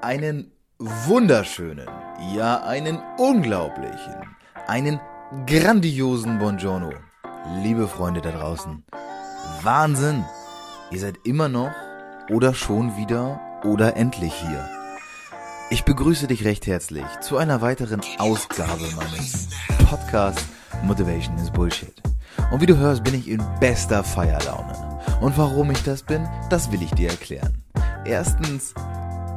Einen wunderschönen, ja einen unglaublichen, einen grandiosen Buongiorno. Liebe Freunde da draußen. Wahnsinn! Ihr seid immer noch oder schon wieder oder endlich hier. Ich begrüße dich recht herzlich zu einer weiteren Ausgabe meines Podcasts Motivation is Bullshit. Und wie du hörst, bin ich in bester Feierlaune. Und warum ich das bin, das will ich dir erklären. Erstens,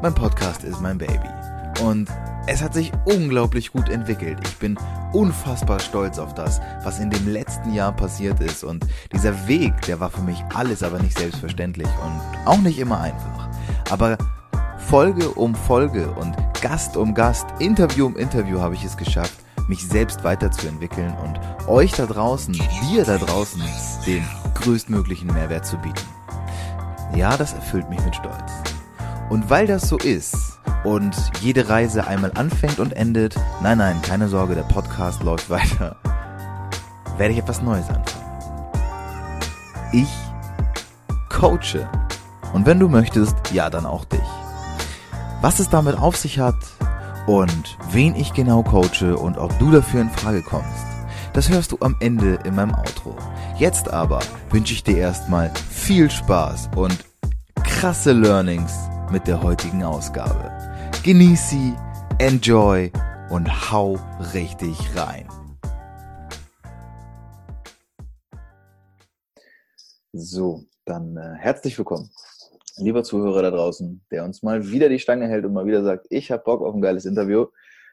mein Podcast ist mein Baby. Und es hat sich unglaublich gut entwickelt. Ich bin unfassbar stolz auf das, was in dem letzten Jahr passiert ist. Und dieser Weg, der war für mich alles aber nicht selbstverständlich und auch nicht immer einfach. Aber Folge um Folge und Gast um Gast, Interview um Interview habe ich es geschafft, mich selbst weiterzuentwickeln und euch da draußen, dir da draußen, den größtmöglichen Mehrwert zu bieten. Ja, das erfüllt mich mit Stolz. Und weil das so ist und jede Reise einmal anfängt und endet, nein, nein, keine Sorge, der Podcast läuft weiter, werde ich etwas Neues anfangen. Ich coache. Und wenn du möchtest, ja, dann auch dich. Was es damit auf sich hat und wen ich genau coache und ob du dafür in Frage kommst, das hörst du am Ende in meinem Outro. Jetzt aber wünsche ich dir erstmal viel Spaß und krasse Learnings mit der heutigen Ausgabe. Genieß sie, enjoy und hau richtig rein. So, dann äh, herzlich willkommen lieber Zuhörer da draußen, der uns mal wieder die Stange hält und mal wieder sagt, ich habe Bock auf ein geiles Interview,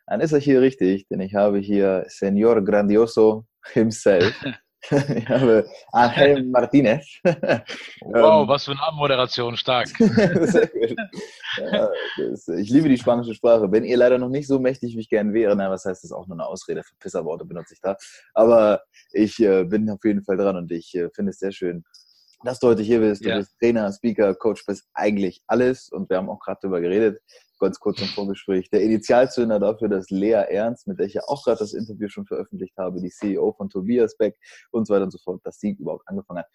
dann ist er hier richtig, denn ich habe hier Senor Grandioso himself. ich habe Angel Martinez. Wow, ähm, was für eine Abmoderation, stark. ja, das, ich liebe die spanische Sprache. Wenn ihr leider noch nicht so mächtig wie ich gern wäre, na, was heißt das auch nur eine Ausrede, für Pisserworte benutze ich da. Aber ich äh, bin auf jeden Fall dran und ich äh, finde es sehr schön, dass du heute hier bist. Du ja. bist Trainer, Speaker, Coach, bist eigentlich alles. Und wir haben auch gerade darüber geredet, ganz kurz im Vorgespräch. Der Initialzünder dafür, dass Lea Ernst, mit der ich ja auch gerade das Interview schon veröffentlicht habe, die CEO von Tobias Beck und so weiter und so fort, dass sie überhaupt angefangen hat.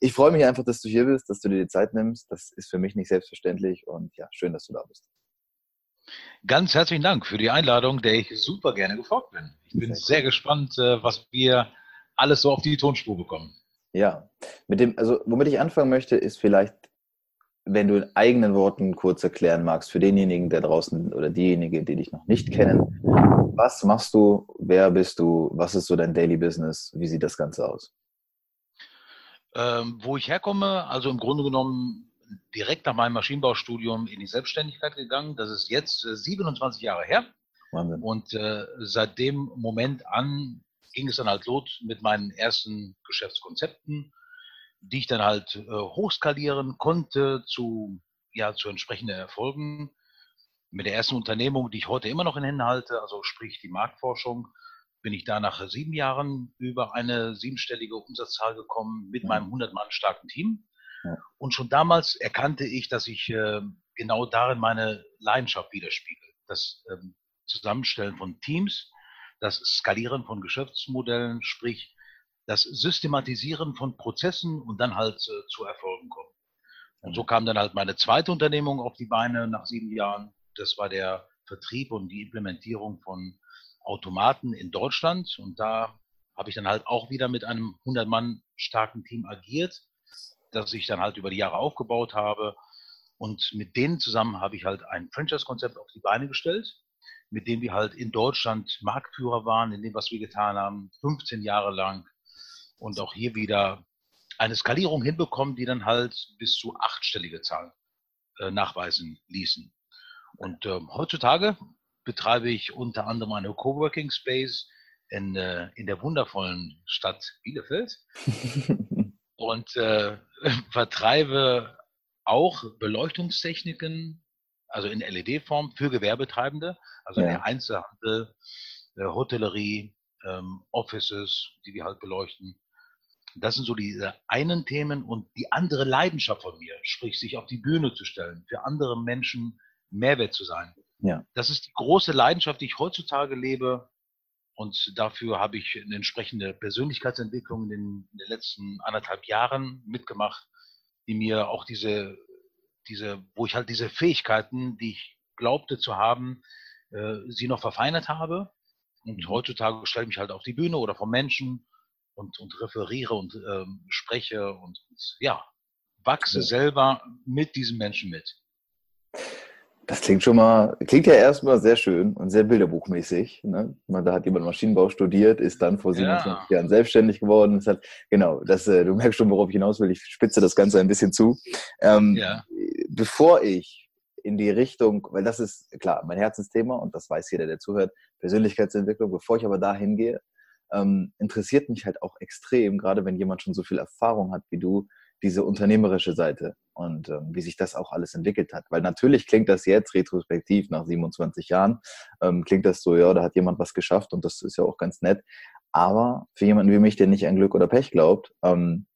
Ich freue mich einfach, dass du hier bist, dass du dir die Zeit nimmst. Das ist für mich nicht selbstverständlich und ja, schön, dass du da bist. Ganz herzlichen Dank für die Einladung, der ich super gerne gefolgt bin. Ich bin sehr, sehr gespannt, äh, was wir alles so auf die Tonspur bekommen. Ja, mit dem, also womit ich anfangen möchte, ist vielleicht, wenn du in eigenen Worten kurz erklären magst, für denjenigen da draußen oder diejenigen, die dich noch nicht kennen, was machst du, wer bist du, was ist so dein Daily Business, wie sieht das Ganze aus? Ähm, wo ich herkomme, also im Grunde genommen direkt nach meinem Maschinenbaustudium in die Selbstständigkeit gegangen. Das ist jetzt äh, 27 Jahre her. Wahnsinn. Und äh, seit dem Moment an ging es dann halt los mit meinen ersten Geschäftskonzepten, die ich dann halt äh, hochskalieren konnte zu, ja, zu entsprechenden Erfolgen. Mit der ersten Unternehmung, die ich heute immer noch in Händen halte, also sprich die Marktforschung, bin ich da nach sieben Jahren über eine siebenstellige Umsatzzahl gekommen mit ja. meinem 100 Mann starken Team. Ja. Und schon damals erkannte ich, dass ich äh, genau darin meine Leidenschaft widerspiegel. Das ähm, Zusammenstellen von Teams, das Skalieren von Geschäftsmodellen, sprich das Systematisieren von Prozessen und dann halt äh, zu Erfolgen kommen. Und so kam dann halt meine zweite Unternehmung auf die Beine nach sieben Jahren. Das war der Vertrieb und die Implementierung von Automaten in Deutschland. Und da habe ich dann halt auch wieder mit einem 100 Mann starken Team agiert, das ich dann halt über die Jahre aufgebaut habe. Und mit denen zusammen habe ich halt ein Franchise-Konzept auf die Beine gestellt mit dem wir halt in Deutschland Marktführer waren, in dem, was wir getan haben, 15 Jahre lang. Und auch hier wieder eine Skalierung hinbekommen, die dann halt bis zu achtstellige Zahlen äh, nachweisen ließen. Und äh, heutzutage betreibe ich unter anderem eine Coworking Space in, äh, in der wundervollen Stadt Bielefeld und äh, vertreibe auch Beleuchtungstechniken also in LED-Form für Gewerbetreibende, also ja. der Einzelhandel, der Hotellerie, ähm, Offices, die wir halt beleuchten. Das sind so diese einen Themen und die andere Leidenschaft von mir, sprich sich auf die Bühne zu stellen, für andere Menschen Mehrwert zu sein. Ja. Das ist die große Leidenschaft, die ich heutzutage lebe. Und dafür habe ich eine entsprechende Persönlichkeitsentwicklung in den, in den letzten anderthalb Jahren mitgemacht, die mir auch diese diese, wo ich halt diese Fähigkeiten, die ich glaubte zu haben, äh, sie noch verfeinert habe. Und mhm. heutzutage stelle ich mich halt auf die Bühne oder vor Menschen und, und referiere und ähm, spreche und, und ja, wachse ja. selber mit diesen Menschen mit. Das klingt schon mal, klingt ja erstmal sehr schön und sehr bilderbuchmäßig. Ne? Da hat jemand Maschinenbau studiert, ist dann vor 27 ja. Jahren selbstständig geworden. Das hat, genau, das, äh, du merkst schon, worauf ich hinaus will. Ich spitze das Ganze ein bisschen zu. Ähm, ja. Bevor ich in die Richtung, weil das ist klar mein Herzensthema und das weiß jeder, der zuhört, Persönlichkeitsentwicklung. Bevor ich aber dahin gehe, ähm, interessiert mich halt auch extrem, gerade wenn jemand schon so viel Erfahrung hat wie du, diese unternehmerische Seite und ähm, wie sich das auch alles entwickelt hat. Weil natürlich klingt das jetzt retrospektiv nach 27 Jahren, ähm, klingt das so, ja, da hat jemand was geschafft und das ist ja auch ganz nett. Aber für jemanden wie mich, der nicht an Glück oder Pech glaubt, ähm,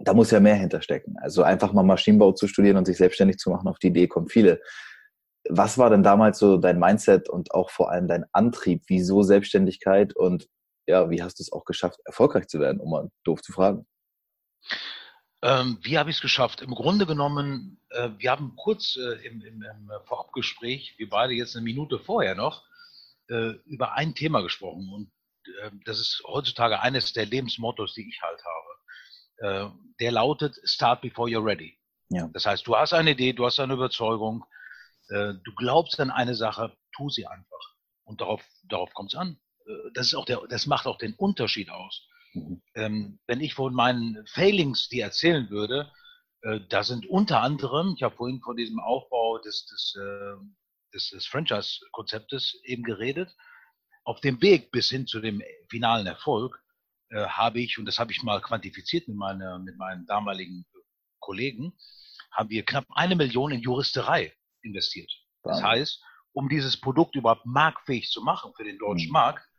da muss ja mehr hinterstecken. Also einfach mal Maschinenbau zu studieren und sich selbstständig zu machen, auf die Idee kommen viele. Was war denn damals so dein Mindset und auch vor allem dein Antrieb? Wieso Selbstständigkeit und ja, wie hast du es auch geschafft, erfolgreich zu werden, um mal doof zu fragen? Ähm, wie habe ich es geschafft? Im Grunde genommen, äh, wir haben kurz äh, im, im, im, Vorabgespräch, wir beide jetzt eine Minute vorher noch, äh, über ein Thema gesprochen. Und äh, das ist heutzutage eines der Lebensmottos, die ich halt habe. Äh, der lautet, start before you're ready. Ja. Das heißt, du hast eine Idee, du hast eine Überzeugung, äh, du glaubst an eine Sache, tu sie einfach. Und darauf, darauf kommt es an. das, ist auch der, das macht auch den Unterschied aus. Mhm. Ähm, wenn ich von meinen Failings dir erzählen würde, äh, da sind unter anderem, ich habe vorhin von diesem Aufbau des, des, äh, des, des Franchise-Konzeptes eben geredet, auf dem Weg bis hin zu dem finalen Erfolg äh, habe ich, und das habe ich mal quantifiziert mit, meine, mit meinen damaligen Kollegen, haben wir knapp eine Million in Juristerei investiert. Das heißt, um dieses Produkt überhaupt marktfähig zu machen für den deutschen mhm. Markt,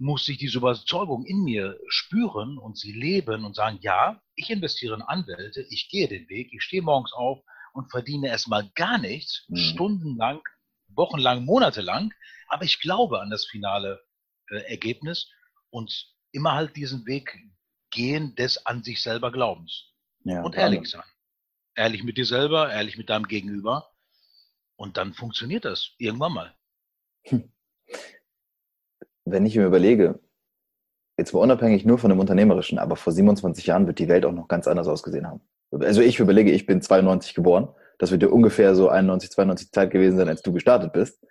muss ich diese Überzeugung in mir spüren und sie leben und sagen, ja, ich investiere in Anwälte, ich gehe den Weg, ich stehe morgens auf und verdiene erstmal gar nichts, mhm. stundenlang, wochenlang, monatelang, aber ich glaube an das finale äh, Ergebnis und immer halt diesen Weg gehen des an sich selber Glaubens. Ja, und ehrlich sein. Ehrlich mit dir selber, ehrlich mit deinem Gegenüber. Und dann funktioniert das irgendwann mal. Hm wenn ich mir überlege, jetzt mal unabhängig nur von dem Unternehmerischen, aber vor 27 Jahren wird die Welt auch noch ganz anders ausgesehen haben. Also ich überlege, ich bin 92 geboren. Das wird ja ungefähr so 91, 92 Zeit gewesen sein, als du gestartet bist.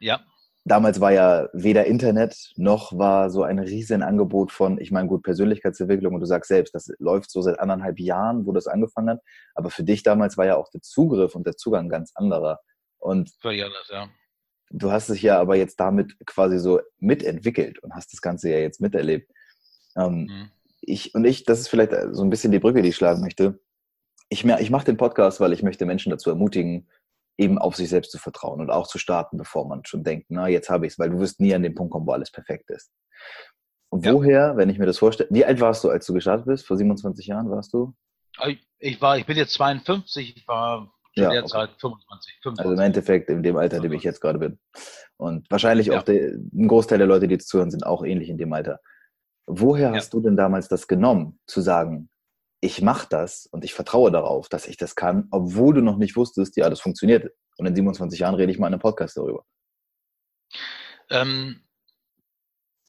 Ja. Damals war ja weder Internet noch war so ein riesen Angebot von, ich meine, gut, Persönlichkeitsentwicklung und du sagst selbst, das läuft so seit anderthalb Jahren, wo das angefangen hat. Aber für dich damals war ja auch der Zugriff und der Zugang ganz anderer. Und Völlig anders, ja du hast dich ja aber jetzt damit quasi so mitentwickelt und hast das Ganze ja jetzt miterlebt. Ähm, mhm. Ich und ich, das ist vielleicht so ein bisschen die Brücke, die ich schlagen möchte. Ich, ich mache den Podcast, weil ich möchte Menschen dazu ermutigen, eben auf sich selbst zu vertrauen und auch zu starten, bevor man schon denkt, na, jetzt habe ich es, weil du wirst nie an den Punkt kommen, wo alles perfekt ist. Und ja. woher, wenn ich mir das vorstelle, wie alt warst du, als du gestartet bist? Vor 27 Jahren warst du? Ich war, ich bin jetzt 52, ich war ja, der okay. Zeit 25, 25. Also im Endeffekt in dem Alter, in dem ich jetzt gerade bin. Und wahrscheinlich ja. auch der, ein Großteil der Leute, die jetzt zuhören, sind auch ähnlich in dem Alter. Woher ja. hast du denn damals das genommen, zu sagen, ich mache das und ich vertraue darauf, dass ich das kann, obwohl du noch nicht wusstest, ja, das funktioniert. Und in 27 Jahren rede ich mal in einem Podcast darüber. Ähm,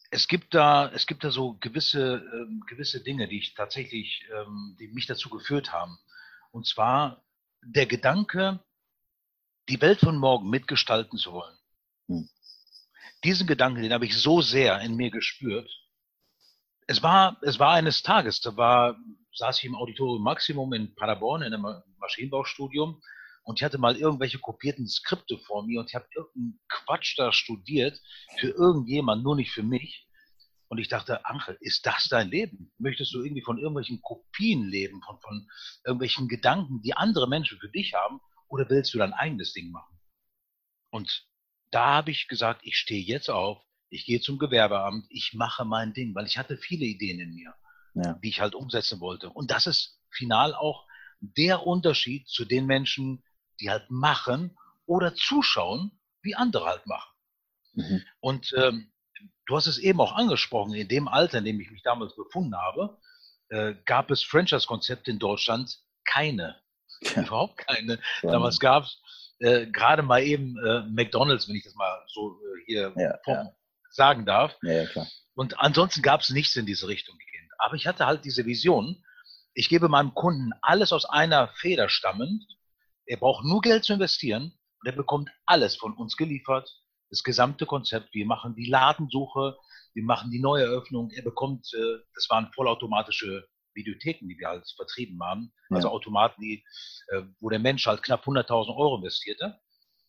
es gibt da, es gibt da so gewisse, ähm, gewisse Dinge, die ich tatsächlich, ähm, die mich dazu geführt haben. Und zwar der Gedanke, die Welt von morgen mitgestalten zu wollen. Hm. Diesen Gedanken, den habe ich so sehr in mir gespürt. Es war, es war eines Tages, da war, saß ich im Auditorium Maximum in Paderborn in einem Maschinenbaustudium und ich hatte mal irgendwelche kopierten Skripte vor mir und ich habe irgendeinen Quatsch da studiert für irgendjemand, nur nicht für mich. Und ich dachte, Angel, ist das dein Leben? Möchtest du irgendwie von irgendwelchen Kopien leben, von, von irgendwelchen Gedanken, die andere Menschen für dich haben? Oder willst du dein eigenes Ding machen? Und da habe ich gesagt, ich stehe jetzt auf, ich gehe zum Gewerbeamt, ich mache mein Ding, weil ich hatte viele Ideen in mir, ja. die ich halt umsetzen wollte. Und das ist final auch der Unterschied zu den Menschen, die halt machen oder zuschauen, wie andere halt machen. Mhm. Und ähm, du hast es eben auch angesprochen, in dem Alter, in dem ich mich damals befunden habe, äh, gab es Franchise-Konzepte in Deutschland keine. Ja. Überhaupt keine. Ja. Damals gab es äh, gerade mal eben äh, McDonalds, wenn ich das mal so äh, hier ja, ja. sagen darf. Und ansonsten gab es nichts in diese Richtung gehend. Aber ich hatte halt diese Vision, ich gebe meinem Kunden alles aus einer Feder stammend. Er braucht nur Geld zu investieren und er bekommt alles von uns geliefert. Das gesamte Konzept. Wir machen die Ladensuche, wir machen die Neueröffnung. Er bekommt, äh, das waren vollautomatische Videotheken, die wir halt vertrieben haben. Ja. Also Automaten, die, äh, wo der Mensch halt knapp 100.000 Euro investierte.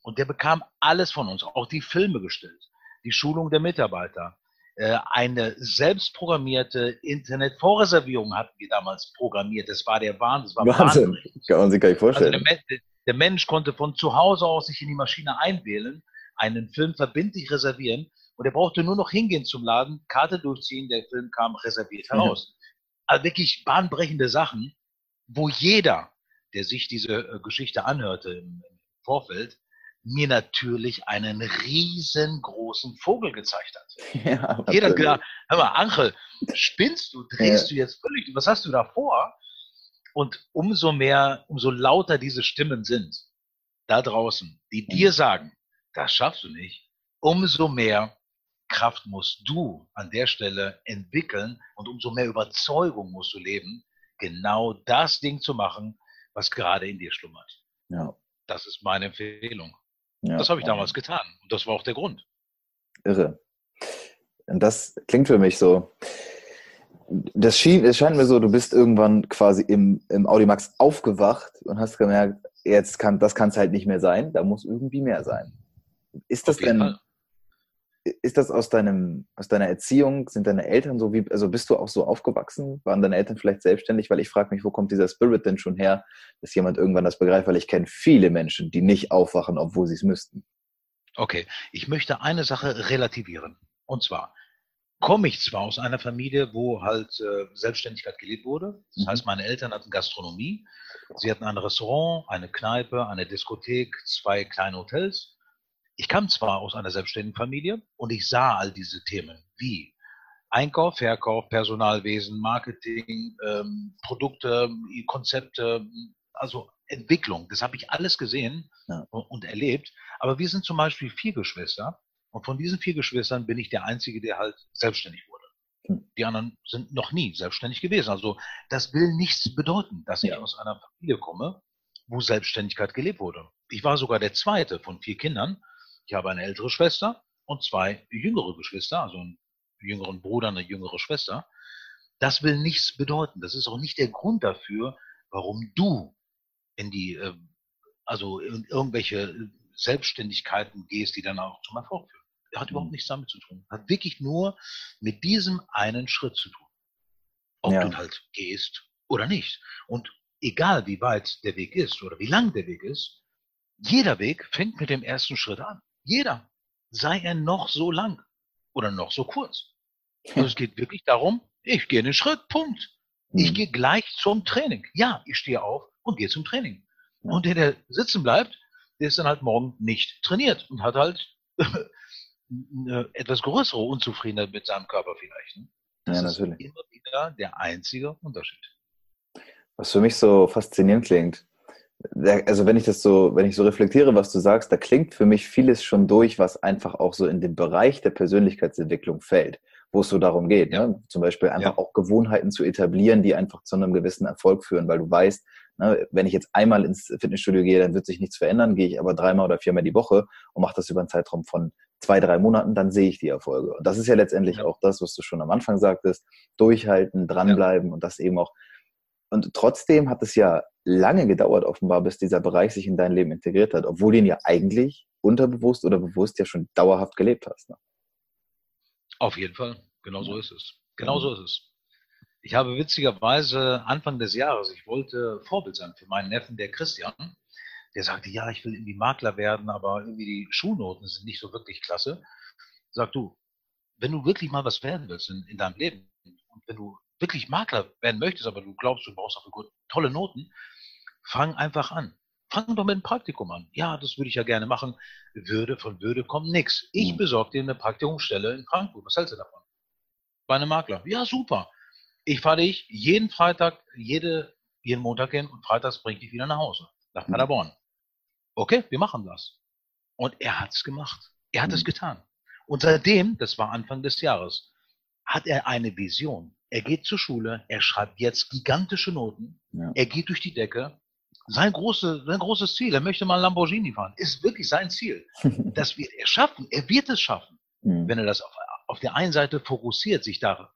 Und der bekam alles von uns, auch die Filme gestellt, die Schulung der Mitarbeiter. Äh, eine selbstprogrammierte Internetvorreservierung hatten wir damals programmiert. Das war der Wahnsinn. Das war Wahnsinn. Kann man sich gar nicht vorstellen. Also der, der Mensch konnte von zu Hause aus sich in die Maschine einwählen, einen Film verbindlich reservieren und er brauchte nur noch hingehen zum Laden, Karte durchziehen, der Film kam reserviert heraus. Mhm. Also wirklich bahnbrechende Sachen, wo jeder, der sich diese äh, Geschichte anhörte im, im Vorfeld, mir natürlich einen riesengroßen Vogel gezeigt hat. Ja, Jeder hat gedacht, hör mal, Angel, spinnst du, drehst ja. du jetzt völlig, was hast du da vor? Und umso mehr, umso lauter diese Stimmen sind, da draußen, die dir sagen, das schaffst du nicht, umso mehr Kraft musst du an der Stelle entwickeln und umso mehr Überzeugung musst du leben, genau das Ding zu machen, was gerade in dir schlummert. Ja. Das ist meine Empfehlung. Ja, das habe ich damals getan und das war auch der Grund. Irre. Und das klingt für mich so. Das schien, es scheint mir so, du bist irgendwann quasi im, im Audimax aufgewacht und hast gemerkt, jetzt kann, das kann es halt nicht mehr sein, da muss irgendwie mehr sein. Ist das denn, Fall ist das aus deinem, aus deiner Erziehung? Sind deine Eltern so wie, also bist du auch so aufgewachsen? Waren deine Eltern vielleicht selbstständig? Weil ich frage mich, wo kommt dieser Spirit denn schon her, dass jemand irgendwann das begreift? Weil ich kenne viele Menschen, die nicht aufwachen, obwohl sie es müssten. Okay, ich möchte eine Sache relativieren. Und zwar komme ich zwar aus einer Familie, wo halt äh, Selbstständigkeit gelebt wurde. Das mhm. heißt, meine Eltern hatten Gastronomie. Sie hatten ein Restaurant, eine Kneipe, eine Diskothek, zwei kleine Hotels ich kam zwar aus einer selbstständigen Familie und ich sah all diese Themen wie Einkauf, Verkauf, Personalwesen, Marketing, ähm, Produkte, Konzepte, also Entwicklung. Das habe ich alles gesehen ja. und, und, erlebt. Aber wir sind zum Beispiel vier Geschwister und von diesen vier Geschwistern bin ich der Einzige, der halt selbstständig wurde. Hm. Die anderen sind noch nie selbstständig gewesen. Also das will nichts bedeuten, dass ich aus einer Familie komme, wo Selbstständigkeit gelebt wurde. Ich war sogar der zweite von vier Kindern ich habe eine ältere Schwester und zwei jüngere Geschwister, also einen jüngeren Bruder, eine jüngere Schwester. Das will nichts bedeuten. Das ist auch nicht der Grund dafür, warum du in die, äh, also in irgendwelche Selbstständigkeiten gehst, die dann auch zum Erfolg führen. Das hat überhaupt mhm. nichts damit zu tun. Hat wirklich nur mit diesem einen Schritt zu tun. Ob ja. du halt gehst oder nicht. Und egal wie weit der Weg ist oder wie lang der Weg ist, jeder Weg fängt mit dem ersten Schritt an. Jeder. Sei er noch so lang oder noch so kurz. Also es geht wirklich darum, ich gehe einen Schritt, Punkt. Ich mhm. gehe gleich zum Training. Ja, ich stehe auf und gehe zum Training. Und der, der sitzen bleibt, der ist dann halt morgen nicht trainiert und hat halt eine etwas größere Unzufriedenheit mit seinem Körper vielleicht. Ne? Das ja, natürlich. ist immer wieder der einzige Unterschied. Was für mich so faszinierend klingt, also wenn ich das so, wenn ich so reflektiere, was du sagst, da klingt für mich vieles schon durch, was einfach auch so in den Bereich der Persönlichkeitsentwicklung fällt, wo es so darum geht, ja. ne? zum Beispiel einfach ja. auch Gewohnheiten zu etablieren, die einfach zu einem gewissen Erfolg führen, weil du weißt, ne, wenn ich jetzt einmal ins Fitnessstudio gehe, dann wird sich nichts verändern, gehe ich aber dreimal oder viermal die Woche und mache das über einen Zeitraum von zwei, drei Monaten, dann sehe ich die Erfolge. Und das ist ja letztendlich ja. auch das, was du schon am Anfang sagtest, durchhalten, dranbleiben und das eben auch und trotzdem hat es ja lange gedauert, offenbar, bis dieser Bereich sich in dein Leben integriert hat, obwohl du ihn ja eigentlich unterbewusst oder bewusst ja schon dauerhaft gelebt hast. Ne? Auf jeden Fall. Genau so ist es. Genau so ist es. Ich habe witzigerweise Anfang des Jahres, ich wollte Vorbild sein für meinen Neffen, der Christian. Der sagte, ja, ich will irgendwie Makler werden, aber irgendwie die Schulnoten sind nicht so wirklich klasse. Sag du, wenn du wirklich mal was werden willst in, in deinem Leben und wenn du wirklich Makler werden möchtest, aber du glaubst, du brauchst dafür tolle Noten, fang einfach an. Fang doch mit einem Praktikum an. Ja, das würde ich ja gerne machen. Würde von Würde kommt nichts. Ich mhm. besorge dir eine Praktikumsstelle in Frankfurt. Was hältst du davon? Bei einem Makler. Ja, super. Ich fahre dich jeden Freitag, jede, jeden Montag hin und freitags bringe ich dich wieder nach Hause, nach mhm. Paderborn. okay, wir machen das. Und er hat es gemacht. Er hat es mhm. getan. Und seitdem, das war Anfang des Jahres, hat er eine Vision. Er geht zur Schule, er schreibt jetzt gigantische Noten, ja. er geht durch die Decke. Sein, große, sein großes Ziel, er möchte mal Lamborghini fahren, ist wirklich sein Ziel. Das wird er schaffen, er wird es schaffen, mhm. wenn er das auf, auf der einen Seite fokussiert, sich da,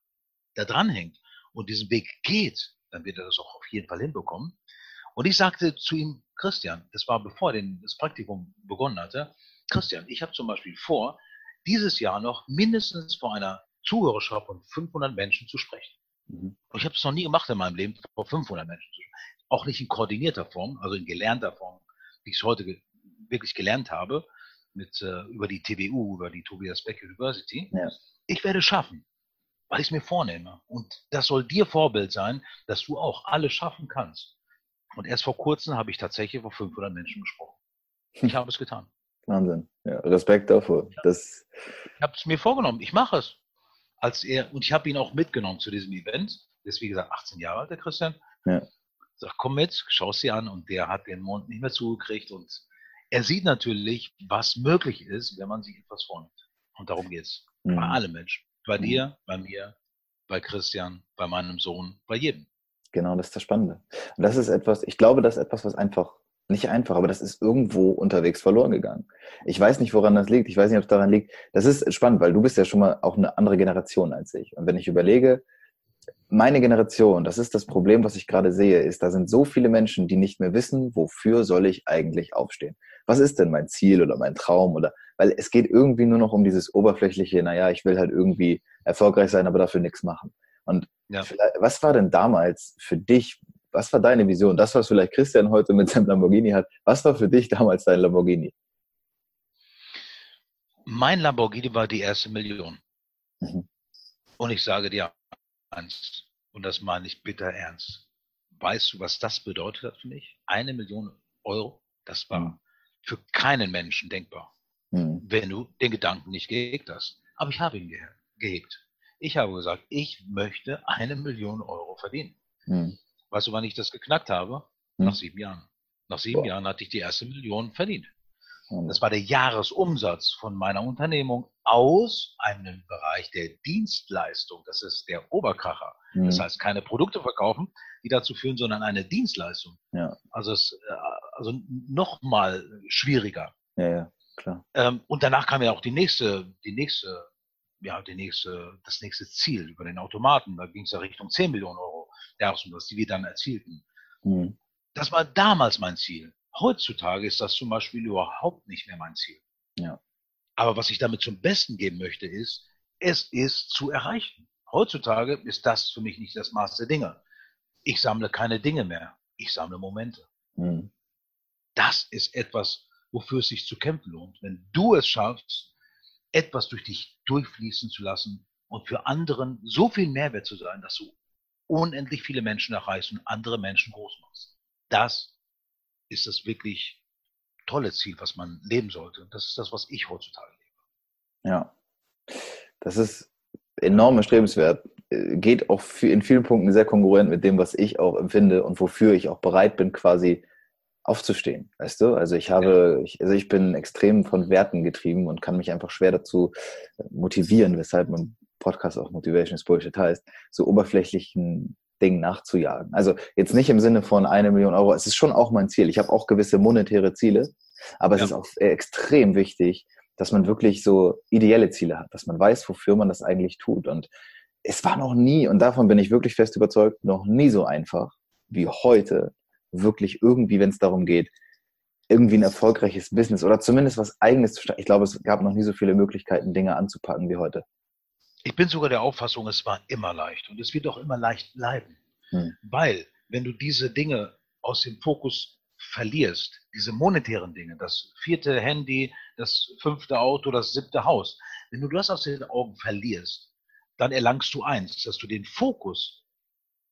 da dranhängt und diesen Weg geht, dann wird er das auch auf jeden Fall hinbekommen. Und ich sagte zu ihm, Christian, das war bevor er das Praktikum begonnen hatte, Christian, ich habe zum Beispiel vor, dieses Jahr noch mindestens vor einer Zuhörerschaft von 500 Menschen zu sprechen. Mhm. Ich habe es noch nie gemacht in meinem Leben, vor 500 Menschen zu sprechen. Auch nicht in koordinierter Form, also in gelernter Form, wie ich es heute ge wirklich gelernt habe, mit, äh, über die TWU, über die Tobias Beck University. Ja. Ich werde es schaffen, weil ich es mir vornehme. Und das soll dir Vorbild sein, dass du auch alles schaffen kannst. Und erst vor kurzem habe ich tatsächlich vor 500 Menschen gesprochen. Ich habe es getan. Wahnsinn. Ja, Respekt davor. Ich habe es mir vorgenommen. Ich mache es. Als er, und ich habe ihn auch mitgenommen zu diesem Event. Der ist, wie gesagt, 18 Jahre alt, der Christian. Ja. Sag, komm mit, schau sie an. Und der hat den Mund nicht mehr zugekriegt. Und er sieht natürlich, was möglich ist, wenn man sich etwas vornimmt. Und darum geht's. Mhm. Bei allen Menschen. Bei mhm. dir, bei mir, bei Christian, bei meinem Sohn, bei jedem. Genau, das ist das Spannende. Und das ist etwas, ich glaube, das ist etwas, was einfach nicht einfach, aber das ist irgendwo unterwegs verloren gegangen. Ich weiß nicht, woran das liegt. Ich weiß nicht, ob es daran liegt. Das ist spannend, weil du bist ja schon mal auch eine andere Generation als ich. Und wenn ich überlege, meine Generation, das ist das Problem, was ich gerade sehe, ist, da sind so viele Menschen, die nicht mehr wissen, wofür soll ich eigentlich aufstehen? Was ist denn mein Ziel oder mein Traum oder, weil es geht irgendwie nur noch um dieses oberflächliche, naja, ich will halt irgendwie erfolgreich sein, aber dafür nichts machen. Und ja. was war denn damals für dich, was war deine Vision? Das, was vielleicht Christian heute mit seinem Lamborghini hat, was war für dich damals dein Lamborghini? Mein Lamborghini war die erste Million. Mhm. Und ich sage dir eins, und das meine ich bitter ernst. Weißt du, was das bedeutet hat für mich? Eine Million Euro, das war mhm. für keinen Menschen denkbar, mhm. wenn du den Gedanken nicht gehegt hast. Aber ich habe ihn gehegt. Ich habe gesagt, ich möchte eine Million Euro verdienen. Weißt du, wann ich das geknackt habe? Hm. Nach sieben Jahren. Nach sieben Boah. Jahren hatte ich die erste Million verdient. Hm. Das war der Jahresumsatz von meiner Unternehmung aus einem Bereich der Dienstleistung. Das ist der Oberkracher. Mhm. Das heißt, keine Produkte verkaufen, die dazu führen, sondern eine Dienstleistung. Ja. Also, es, äh, also noch mal schwieriger. Ja, ja, klar. Ähm, und danach kam ja auch die nächste, die nächste, ja, die nächste, das nächste Ziel über den Automaten. Da ging es ja Richtung 10 Millionen Euro. Jahresumsatz, die wir dann erzielten. Mhm. Das war damals mein Ziel. Heutzutage ist das zum Beispiel überhaupt nicht mehr mein Ziel. Ja. Aber was ich damit zum Besten geben möchte, ist, es ist zu erreichen. Heutzutage ist das für mich nicht das Maß der Dinge. Ich sammle keine Dinge mehr. Ich sammle Momente. Mhm. Das ist etwas, wofür es sich zu kämpfen lohnt. Wenn du es schaffst, etwas durch dich durchfließen zu lassen und für anderen so viel Mehrwert zu sein, dass du unendlich viele Menschen erreichst und andere Menschen groß machst. Das ist das wirklich tolle Ziel, was man leben sollte. Das ist das, was ich heutzutage lebe. Ja, das ist enorm erstrebenswert. Geht auch in vielen Punkten sehr kongruent mit dem, was ich auch empfinde und wofür ich auch bereit bin, quasi aufzustehen, weißt du? Also ich habe, ich, also ich bin extrem von Werten getrieben und kann mich einfach schwer dazu motivieren, weshalb man Podcast auch Motivation is Bullshit heißt, so oberflächlichen Dingen nachzujagen. Also jetzt nicht im Sinne von eine Million Euro, es ist schon auch mein Ziel. Ich habe auch gewisse monetäre Ziele, aber ja. es ist auch extrem wichtig, dass man wirklich so ideelle Ziele hat, dass man weiß, wofür man das eigentlich tut. Und es war noch nie, und davon bin ich wirklich fest überzeugt, noch nie so einfach wie heute, wirklich irgendwie, wenn es darum geht, irgendwie ein erfolgreiches Business oder zumindest was eigenes zu starten. Ich glaube, es gab noch nie so viele Möglichkeiten, Dinge anzupacken wie heute. Ich bin sogar der Auffassung, es war immer leicht und es wird auch immer leicht bleiben. Hm. Weil, wenn du diese Dinge aus dem Fokus verlierst, diese monetären Dinge, das vierte Handy, das fünfte Auto, das siebte Haus, wenn du das aus den Augen verlierst, dann erlangst du eins, dass du den Fokus,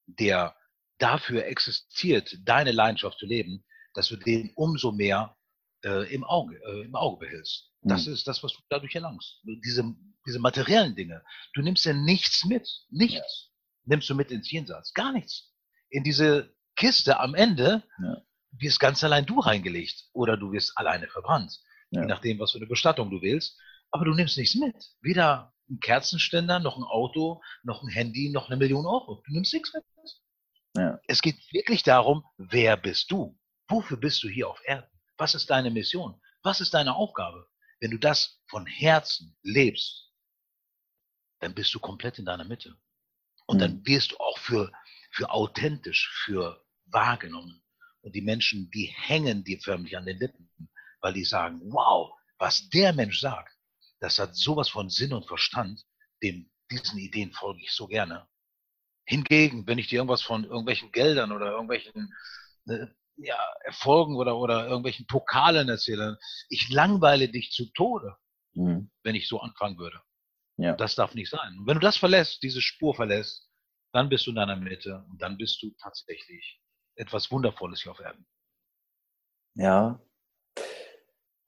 der dafür existiert, deine Leidenschaft zu leben, dass du den umso mehr äh, im, Auge, äh, im Auge behältst. Das hm. ist das, was du dadurch erlangst. Diese diese materiellen Dinge. Du nimmst ja nichts mit. Nichts ja. nimmst du mit ins Jenseits. Gar nichts. In diese Kiste am Ende, ja. wirst ganz allein du reingelegt oder du wirst alleine verbrannt, ja. je nachdem, was für eine Bestattung du willst. Aber du nimmst nichts mit. Weder ein Kerzenständer, noch ein Auto, noch ein Handy, noch eine Million Euro. Du nimmst nichts mit. Ja. Es geht wirklich darum, wer bist du? Wofür bist du hier auf Erden? Was ist deine Mission? Was ist deine Aufgabe? Wenn du das von Herzen lebst, dann bist du komplett in deiner Mitte. Und mhm. dann wirst du auch für, für authentisch, für wahrgenommen. Und die Menschen, die hängen dir förmlich an den Lippen, weil die sagen, wow, was der Mensch sagt, das hat sowas von Sinn und Verstand, dem, diesen Ideen folge ich so gerne. Hingegen, wenn ich dir irgendwas von irgendwelchen Geldern oder irgendwelchen äh, ja, Erfolgen oder, oder irgendwelchen Pokalen erzähle, ich langweile dich zu Tode, mhm. wenn ich so anfangen würde. Ja. Das darf nicht sein. Und wenn du das verlässt, diese Spur verlässt, dann bist du in deiner Mitte und dann bist du tatsächlich etwas Wundervolles hier auf Erden. Ja.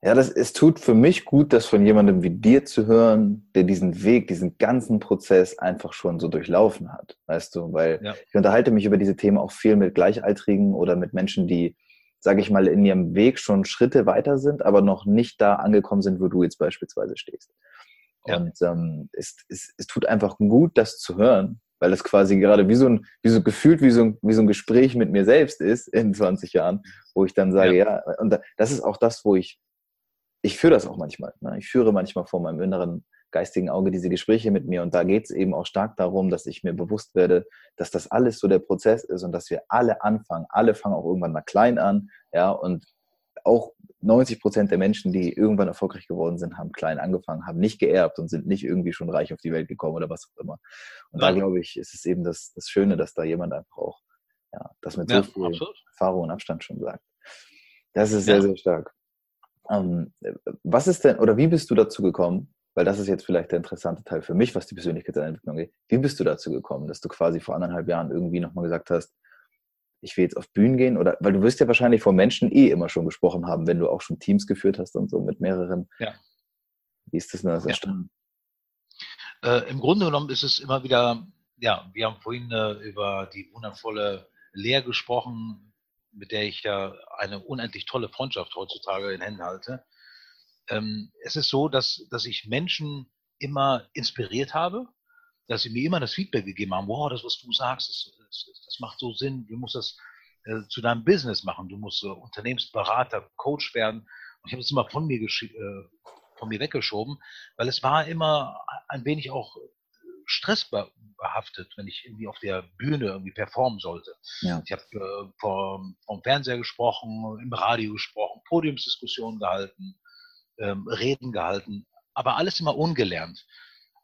Ja, das, es tut für mich gut, das von jemandem wie dir zu hören, der diesen Weg, diesen ganzen Prozess einfach schon so durchlaufen hat. Weißt du, weil ja. ich unterhalte mich über diese Themen auch viel mit Gleichaltrigen oder mit Menschen, die, sage ich mal, in ihrem Weg schon Schritte weiter sind, aber noch nicht da angekommen sind, wo du jetzt beispielsweise stehst. Ja. Und ähm, es, es, es tut einfach gut, das zu hören, weil es quasi gerade wie so ein, wie so gefühlt wie so ein, wie so ein Gespräch mit mir selbst ist in 20 Jahren, wo ich dann sage, ja, ja und das ist auch das, wo ich, ich führe das auch manchmal. Ne? Ich führe manchmal vor meinem inneren geistigen Auge diese Gespräche mit mir und da geht es eben auch stark darum, dass ich mir bewusst werde, dass das alles so der Prozess ist und dass wir alle anfangen. Alle fangen auch irgendwann mal klein an, ja, und auch 90 Prozent der Menschen, die irgendwann erfolgreich geworden sind, haben klein angefangen, haben nicht geerbt und sind nicht irgendwie schon reich auf die Welt gekommen oder was auch immer. Und ja. da glaube ich, ist es eben das, das Schöne, dass da jemand einfach auch ja, das mit ja, so viel absolut. Erfahrung und Abstand schon sagt. Das ist sehr, sehr stark. Ähm, was ist denn, oder wie bist du dazu gekommen, weil das ist jetzt vielleicht der interessante Teil für mich, was die Persönlichkeitsentwicklung geht. Wie bist du dazu gekommen, dass du quasi vor anderthalb Jahren irgendwie nochmal gesagt hast, ich will jetzt auf Bühnen gehen oder weil du wirst ja wahrscheinlich vor Menschen eh immer schon gesprochen haben, wenn du auch schon Teams geführt hast und so mit mehreren. Ja. Wie ist das denn das entstanden? Ja. Äh, Im Grunde genommen ist es immer wieder, ja, wir haben vorhin äh, über die wundervolle Lehre gesprochen, mit der ich ja eine unendlich tolle Freundschaft heutzutage in Händen halte. Ähm, es ist so, dass, dass ich Menschen immer inspiriert habe, dass sie mir immer das Feedback gegeben haben, wow, das, was du sagst, das, das, das macht so Sinn, du musst das äh, zu deinem Business machen, du musst äh, Unternehmensberater, Coach werden. Und ich habe es immer von mir, äh, von mir weggeschoben, weil es war immer ein wenig auch stressbehaftet, wenn ich irgendwie auf der Bühne irgendwie performen sollte. Ja. Ich habe äh, vom, vom Fernseher gesprochen, im Radio gesprochen, Podiumsdiskussionen gehalten, ähm, Reden gehalten, aber alles immer ungelernt.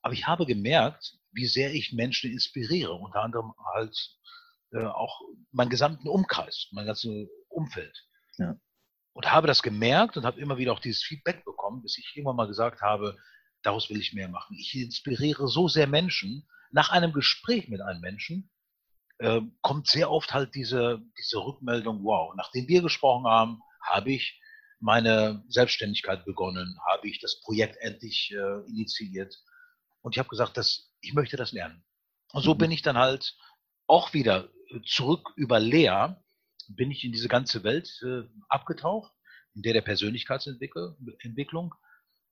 Aber ich habe gemerkt, wie sehr ich Menschen inspiriere, unter anderem halt äh, auch meinen gesamten Umkreis, mein ganzes Umfeld. Ja. Und habe das gemerkt und habe immer wieder auch dieses Feedback bekommen, bis ich irgendwann mal gesagt habe, daraus will ich mehr machen. Ich inspiriere so sehr Menschen. Nach einem Gespräch mit einem Menschen äh, kommt sehr oft halt diese, diese Rückmeldung, wow, nachdem wir gesprochen haben, habe ich meine Selbstständigkeit begonnen, habe ich das Projekt endlich äh, initiiert. Und ich habe gesagt, dass ich möchte das lernen. Und so mhm. bin ich dann halt auch wieder zurück über Lea, bin ich in diese ganze Welt äh, abgetaucht, in der der Persönlichkeitsentwicklung,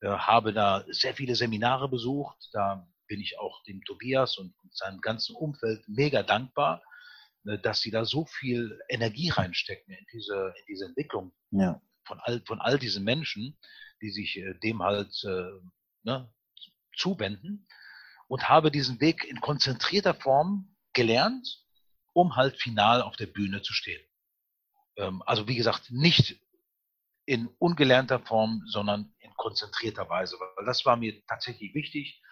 habe da sehr viele Seminare besucht, da bin ich auch dem Tobias und seinem ganzen Umfeld mega dankbar, äh, dass sie da so viel Energie reinstecken in diese, in diese Entwicklung ja. von, all, von all diesen Menschen, die sich äh, dem halt äh, ne, zuwenden und habe diesen Weg in konzentrierter Form gelernt, um halt final auf der Bühne zu stehen. Ähm, also wie gesagt, nicht in ungelernter Form, sondern konzentrierter Weise, weil das war mir tatsächlich wichtig,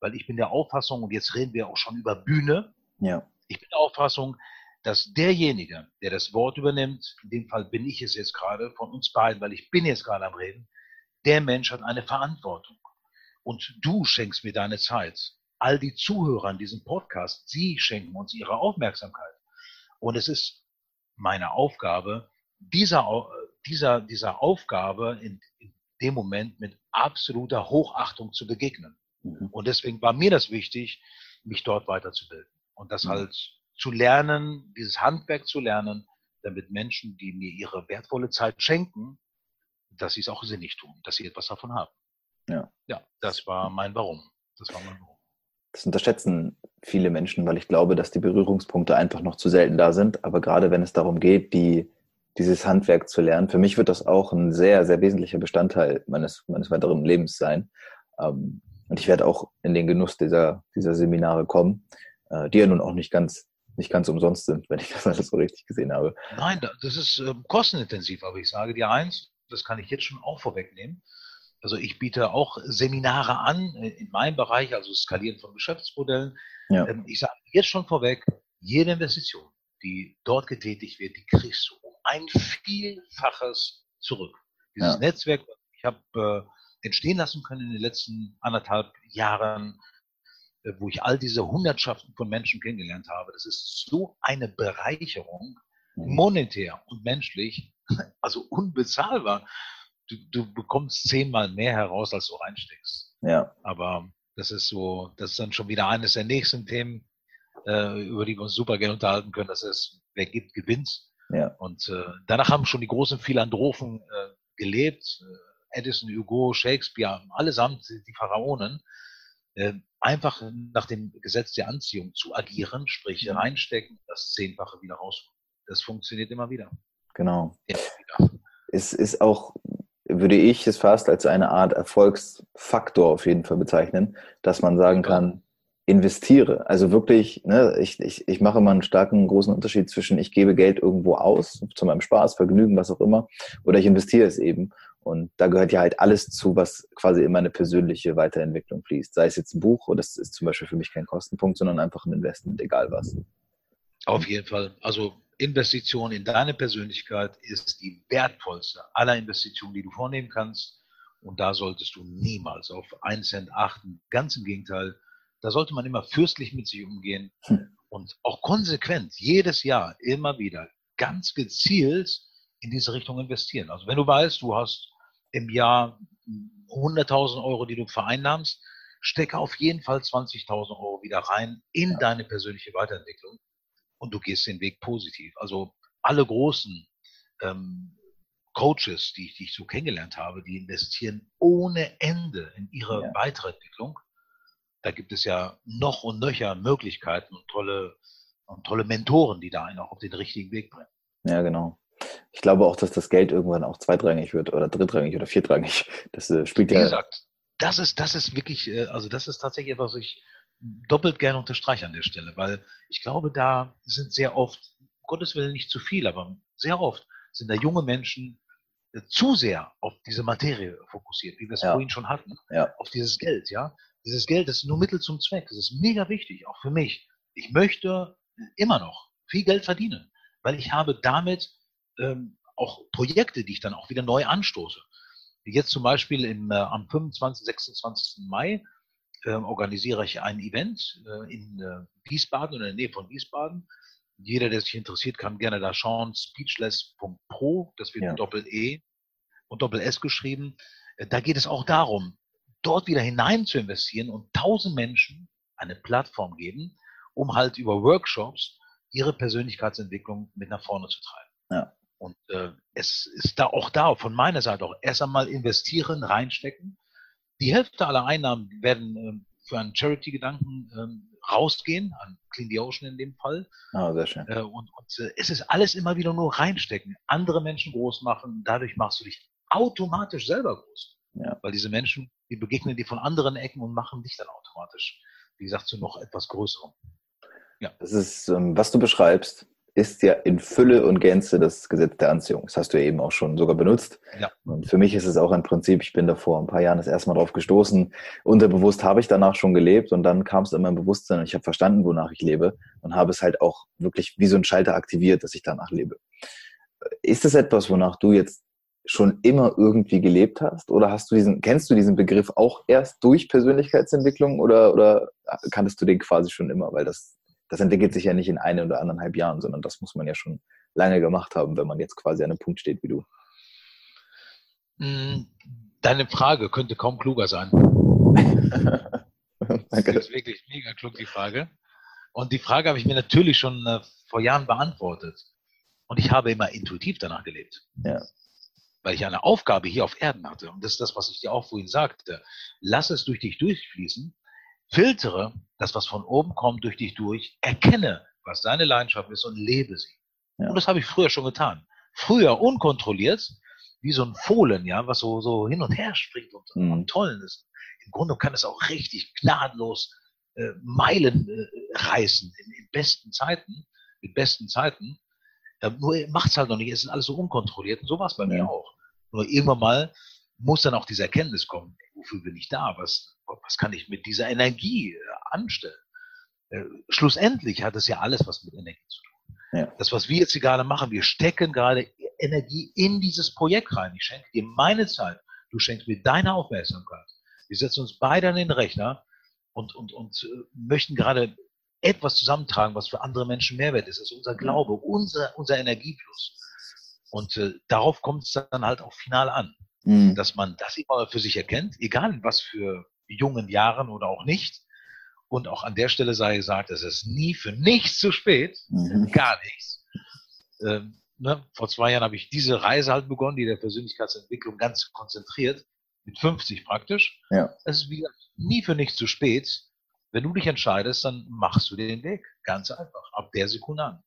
weil ich bin der Auffassung, und jetzt reden wir auch schon über Bühne, ja. ich bin der Auffassung, dass derjenige, der das Wort übernimmt, in dem Fall bin ich es jetzt gerade von uns beiden, weil ich bin jetzt gerade am Reden, der Mensch hat eine Verantwortung. Und du schenkst mir deine Zeit. All die Zuhörer in diesem Podcast, sie schenken uns ihre Aufmerksamkeit. Und es ist meine Aufgabe, dieser, dieser, dieser Aufgabe in, in dem Moment mit absoluter Hochachtung zu begegnen. Mhm. Und deswegen war mir das wichtig, mich dort weiterzubilden und das mhm. halt zu lernen, dieses Handwerk zu lernen, damit Menschen, die mir ihre wertvolle Zeit schenken, dass sie es auch sinnig tun, dass sie etwas davon haben. Ja. Ja, das war mein Warum. Das war mein Warum. Das unterschätzen viele Menschen, weil ich glaube, dass die Berührungspunkte einfach noch zu selten da sind. Aber gerade wenn es darum geht, die, dieses Handwerk zu lernen, für mich wird das auch ein sehr, sehr wesentlicher Bestandteil meines, meines weiteren Lebens sein. Ähm, und ich werde auch in den Genuss dieser, dieser Seminare kommen, äh, die ja nun auch nicht ganz, nicht ganz umsonst sind, wenn ich das alles so richtig gesehen habe. Nein, das ist äh, kostenintensiv, aber ich sage dir eins, das kann ich jetzt schon auch vorwegnehmen. Also ich biete auch Seminare an äh, in meinem Bereich, also Skalieren von Geschäftsmodellen. Ja. Ähm, ich sage jetzt schon vorweg, jede Investition, die dort getätigt wird, die kriegst du ein Vielfaches zurück. Dieses ja. Netzwerk, ich habe äh, entstehen lassen können in den letzten anderthalb Jahren, äh, wo ich all diese Hundertschaften von Menschen kennengelernt habe, das ist so eine Bereicherung, mhm. monetär und menschlich, also unbezahlbar du, du bekommst zehnmal mehr heraus, als du reinsteckst. Ja. Aber das ist so, das ist dann schon wieder eines der nächsten Themen, äh, über die wir uns super gerne unterhalten können. Das ist, wer gibt, gewinnt. Ja. Und äh, danach haben schon die großen Philanthropen äh, gelebt. Äh, Edison, Hugo, Shakespeare, allesamt die Pharaonen. Äh, einfach nach dem Gesetz der Anziehung zu agieren, sprich mhm. reinstecken, das Zehnfache wieder raus. Das funktioniert immer wieder. Genau. Immer wieder. Es ist auch würde ich es fast als eine Art Erfolgsfaktor auf jeden Fall bezeichnen, dass man sagen kann, investiere. Also wirklich, ne, ich, ich, ich mache mal einen starken, großen Unterschied zwischen ich gebe Geld irgendwo aus, zu meinem Spaß, Vergnügen, was auch immer, oder ich investiere es eben. Und da gehört ja halt alles zu, was quasi in meine persönliche Weiterentwicklung fließt. Sei es jetzt ein Buch, oder das ist zum Beispiel für mich kein Kostenpunkt, sondern einfach ein Investment, egal was. Auf jeden Fall. Also Investition in deine Persönlichkeit ist die wertvollste aller Investitionen, die du vornehmen kannst. Und da solltest du niemals auf einen Cent achten. Ganz im Gegenteil, da sollte man immer fürstlich mit sich umgehen hm. und auch konsequent jedes Jahr immer wieder ganz gezielt in diese Richtung investieren. Also wenn du weißt, du hast im Jahr 100.000 Euro, die du vereinnahmst, stecke auf jeden Fall 20.000 Euro wieder rein in ja. deine persönliche Weiterentwicklung und du gehst den Weg positiv. Also alle großen ähm, Coaches, die, die, ich so kennengelernt habe, die investieren ohne Ende in ihre ja. Weiterentwicklung. Da gibt es ja noch und nöcher Möglichkeiten und tolle, und tolle Mentoren, die da einen auch auf den richtigen Weg bringen. Ja, genau. Ich glaube auch, dass das Geld irgendwann auch zweitrangig wird oder drittrangig oder viertrangig. Das äh, spielt Wie ja. Wie gesagt, das ist, das ist wirklich, äh, also das ist tatsächlich etwas, was ich doppelt gerne unterstreiche an der Stelle, weil ich glaube, da sind sehr oft, Gottes Willen nicht zu viel, aber sehr oft sind da junge Menschen äh, zu sehr auf diese Materie fokussiert, wie wir es ja. vorhin schon hatten, ja. auf dieses Geld, ja. Dieses Geld ist nur Mittel zum Zweck. Das ist mega wichtig, auch für mich. Ich möchte immer noch viel Geld verdienen, weil ich habe damit ähm, auch Projekte, die ich dann auch wieder neu anstoße. Jetzt zum Beispiel im, äh, am 25, 26. Mai äh, organisiere ich ein Event äh, in äh, Wiesbaden oder in der Nähe von Wiesbaden. Jeder, der sich interessiert, kann gerne da schauen. Speechless.pro, das wird ja. Doppel-E und Doppel-S geschrieben. Äh, da geht es auch darum, dort wieder hinein zu investieren und tausend Menschen eine Plattform geben, um halt über Workshops ihre Persönlichkeitsentwicklung mit nach vorne zu treiben. Ja. Und äh, es ist da auch da, von meiner Seite auch, erst einmal investieren, reinstecken die Hälfte aller Einnahmen werden ähm, für einen Charity-Gedanken ähm, rausgehen, an Clean the Ocean in dem Fall. Ah, sehr schön. Äh, und, und äh, es ist alles immer wieder nur reinstecken, andere Menschen groß machen, dadurch machst du dich automatisch selber groß. Ja. Weil diese Menschen, die begegnen dir von anderen Ecken und machen dich dann automatisch, wie gesagt, zu noch etwas Größerem. Ja. Das ist, ähm, was du beschreibst, ist ja in Fülle und Gänze das Gesetz der Anziehung. Das hast du ja eben auch schon sogar benutzt. Ja. Und für mich ist es auch ein Prinzip, ich bin da vor ein paar Jahren das erste Mal drauf gestoßen. Unterbewusst habe ich danach schon gelebt und dann kam es in mein Bewusstsein und ich habe verstanden, wonach ich lebe und habe es halt auch wirklich wie so ein Schalter aktiviert, dass ich danach lebe. Ist das etwas, wonach du jetzt schon immer irgendwie gelebt hast? Oder hast du diesen, kennst du diesen Begriff auch erst durch Persönlichkeitsentwicklung oder, oder kanntest du den quasi schon immer? Weil das das entwickelt sich ja nicht in ein oder anderthalb Jahren, sondern das muss man ja schon lange gemacht haben, wenn man jetzt quasi an einem Punkt steht wie du. Hm, deine Frage könnte kaum kluger sein. Danke. Das ist wirklich mega klug, die Frage. Und die Frage habe ich mir natürlich schon äh, vor Jahren beantwortet. Und ich habe immer intuitiv danach gelebt. Ja. Weil ich eine Aufgabe hier auf Erden hatte. Und das ist das, was ich dir auch vorhin sagte. Lass es durch dich durchfließen. Filtere das, was von oben kommt, durch dich durch. Erkenne, was deine Leidenschaft ist und lebe sie. Ja. Und das habe ich früher schon getan. Früher unkontrolliert, wie so ein Fohlen, ja, was so, so hin und her springt und, mhm. und tollen ist. Im Grunde kann es auch richtig gnadenlos äh, Meilen äh, reißen in, in, besten Zeiten, in besten Zeiten. Äh, nur macht es halt noch nicht, es ist alles so unkontrolliert und so war es bei ja. mir auch. Nur irgendwann mal muss dann auch diese Erkenntnis kommen, wofür bin ich da, was, was kann ich mit dieser Energie äh, anstellen. Äh, schlussendlich hat es ja alles was mit Energie zu tun. Ja. Das, was wir jetzt hier gerade machen, wir stecken gerade Energie in dieses Projekt rein. Ich schenke dir meine Zeit, du schenkst mir deine Aufmerksamkeit. Wir setzen uns beide an den Rechner und, und, und äh, möchten gerade etwas zusammentragen, was für andere Menschen Mehrwert ist. Das ist unser Glaube, unser, unser Energiefluss. Und äh, darauf kommt es dann halt auch final an, mhm. dass man das immer für sich erkennt, egal was für jungen Jahren oder auch nicht. Und auch an der Stelle sei gesagt, es ist nie für nichts zu spät, mhm. gar nichts. Ähm, ne, vor zwei Jahren habe ich diese Reise halt begonnen, die der Persönlichkeitsentwicklung ganz konzentriert, mit 50 praktisch. Ja. Es ist wie gesagt, nie für nichts zu spät. Wenn du dich entscheidest, dann machst du den Weg. Ganz einfach. Ab der Sekunde an.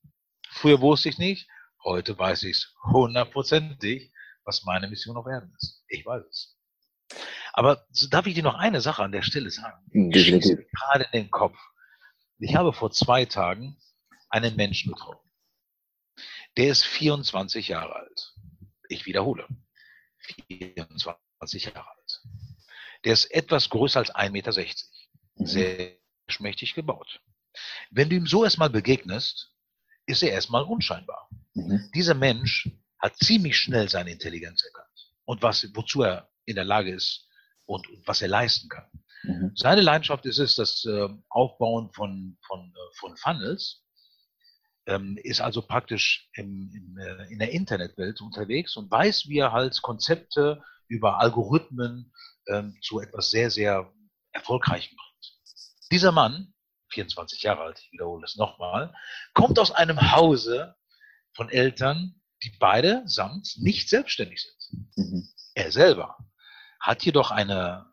Früher wusste ich nicht, heute weiß ich es hundertprozentig, was meine Mission auf Erden ist. Ich weiß es. Aber so darf ich dir noch eine Sache an der Stelle sagen? Definitiv. Gerade in den Kopf. Ich habe vor zwei Tagen einen Menschen getroffen. Der ist 24 Jahre alt. Ich wiederhole. 24 Jahre alt. Der ist etwas größer als 1,60 Meter. Mhm. Sehr schmächtig gebaut. Wenn du ihm so erstmal begegnest, ist er erstmal unscheinbar. Mhm. Dieser Mensch hat ziemlich schnell seine Intelligenz erkannt und was, wozu er in der Lage ist und, und was er leisten kann. Mhm. Seine Leidenschaft ist es, das äh, Aufbauen von, von, äh, von Funnels, ähm, ist also praktisch im, im, äh, in der Internetwelt unterwegs und weiß, wie er halt Konzepte über Algorithmen ähm, zu etwas sehr, sehr Erfolgreichem bringt. Dieser Mann, 24 Jahre alt, ich wiederhole es nochmal, kommt aus einem Hause von Eltern, die beide samt nicht selbstständig sind. Mhm. Er selber hat jedoch eine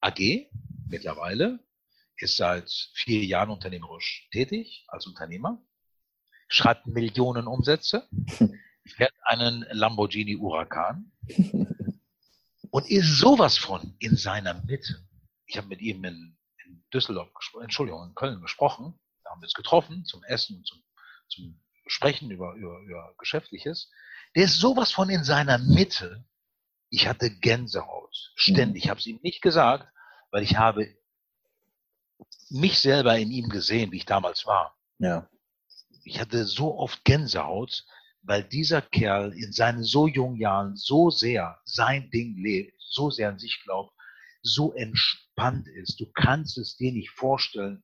AG mittlerweile, ist seit vier Jahren unternehmerisch tätig als Unternehmer schreibt Millionen Umsätze, fährt einen Lamborghini Huracan und ist sowas von in seiner Mitte. Ich habe mit ihm in, in Düsseldorf, Entschuldigung, in Köln gesprochen. Da haben wir uns getroffen zum Essen und zum, zum Sprechen über, über, über Geschäftliches. Der ist sowas von in seiner Mitte. Ich hatte Gänsehaut. Ständig. Ich habe es ihm nicht gesagt, weil ich habe mich selber in ihm gesehen, wie ich damals war. Ja ich hatte so oft Gänsehaut, weil dieser Kerl in seinen so jungen Jahren so sehr sein Ding lebt, so sehr an sich glaubt, so entspannt ist. Du kannst es dir nicht vorstellen,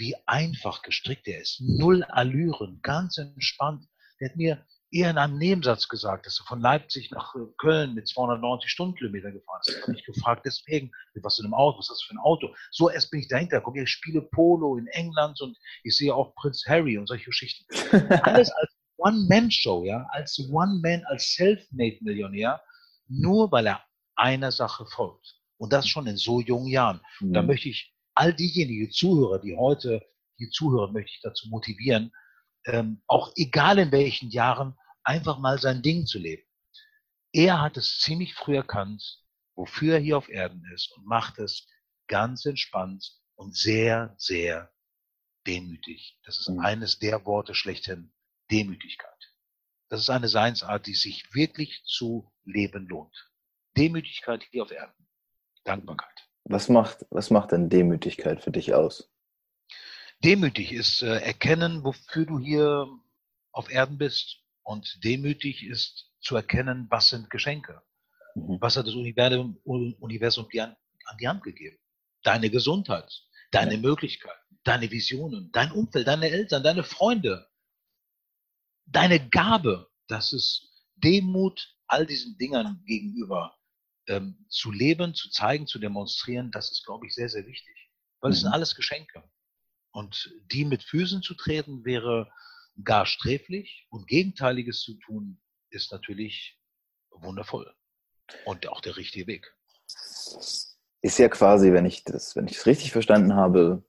wie einfach gestrickt er ist. Null Allüren, ganz entspannt. Der hat mir eher in einem Nebensatz gesagt, dass er von Leipzig nach äh, Köln mit 290 Stundenkilometer gefahren ist. Ich habe mich gefragt, deswegen, mit was für einem Auto, was ist das für ein Auto? So erst bin ich dahinter. Guck, ich spiele Polo in England und ich sehe auch Prinz Harry und solche Geschichten. Alles als One-Man-Show, ja, als One-Man, als Self-Made-Millionär, nur weil er einer Sache folgt. Und das schon in so jungen Jahren. Mhm. Da möchte ich all diejenigen Zuhörer, die heute hier zuhören, möchte ich dazu motivieren, ähm, auch egal in welchen Jahren, einfach mal sein Ding zu leben. Er hat es ziemlich früh erkannt, wofür er hier auf Erden ist und macht es ganz entspannt und sehr, sehr demütig. Das ist mhm. eines der Worte schlechthin, Demütigkeit. Das ist eine Seinsart, die sich wirklich zu leben lohnt. Demütigkeit hier auf Erden. Dankbarkeit. Was macht, was macht denn Demütigkeit für dich aus? Demütig ist äh, erkennen, wofür du hier auf Erden bist. Und demütig ist zu erkennen, was sind Geschenke. Mhm. Was hat das Universum, Universum dir an, an, die Hand gegeben? Deine Gesundheit, deine ja. Möglichkeiten, deine Visionen, dein Umfeld, deine Eltern, deine Freunde, deine Gabe. Das ist Demut all diesen Dingern gegenüber ähm, zu leben, zu zeigen, zu demonstrieren. Das ist, glaube ich, sehr, sehr wichtig. Weil mhm. es sind mhm. alles Geschenke. Und die mit Füßen zu treten wäre gar sträflich und Gegenteiliges zu tun, ist natürlich wundervoll und auch der richtige Weg. Ist ja quasi, wenn ich das, wenn ich es richtig verstanden habe,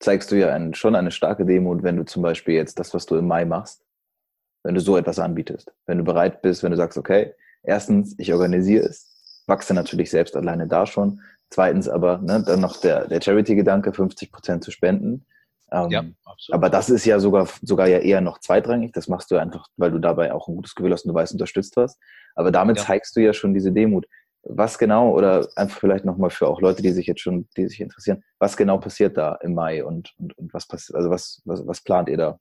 zeigst du ja ein, schon eine starke Demut, wenn du zum Beispiel jetzt das, was du im Mai machst, wenn du so etwas anbietest. Wenn du bereit bist, wenn du sagst, okay, erstens, ich organisiere es, wachse natürlich selbst alleine da schon. Zweitens aber, ne, dann noch der, der Charity-Gedanke, 50 Prozent zu spenden. Ähm, ja, absolut. Aber das ist ja sogar, sogar ja eher noch zweitrangig. Das machst du einfach, weil du dabei auch ein gutes Gefühl hast und du weißt, unterstützt was. Aber damit ja. zeigst du ja schon diese Demut. Was genau, oder einfach vielleicht nochmal für auch Leute, die sich jetzt schon, die sich interessieren, was genau passiert da im Mai und, und, und was passiert, also was, was, was plant ihr da?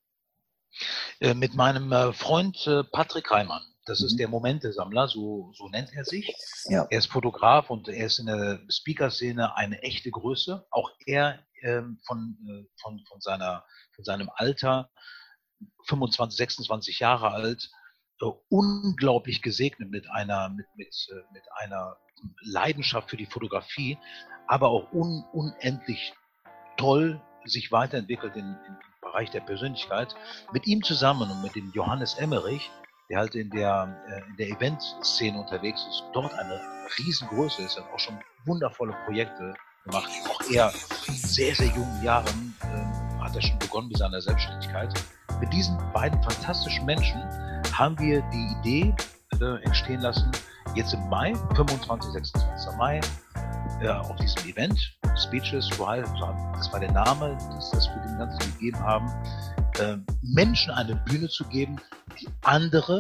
Äh, mit meinem äh, Freund äh, Patrick Reimann. Das ist mhm. der Momentesammler, so, so nennt er sich. Ja. Er ist Fotograf und er ist in der Speaker-Szene eine echte Größe. Auch er ähm, von, äh, von, von, seiner, von seinem Alter, 25, 26 Jahre alt, äh, unglaublich gesegnet mit einer, mit, mit, äh, mit einer Leidenschaft für die Fotografie, aber auch un, unendlich toll sich weiterentwickelt in, im Bereich der Persönlichkeit. Mit ihm zusammen und mit dem Johannes Emmerich, der halt in der, äh, in der Event-Szene unterwegs ist, dort eine riesengroße ist, hat auch schon wundervolle Projekte gemacht. Auch er in sehr, sehr jungen Jahren äh, hat er schon begonnen mit seiner Selbstständigkeit. Mit diesen beiden fantastischen Menschen haben wir die Idee äh, entstehen lassen, jetzt im Mai, 25, 26. Mai, äh, auf diesem Event, Speeches, das war der Name, das, das wir dem Ganzen gegeben haben, äh, Menschen eine Bühne zu geben, andere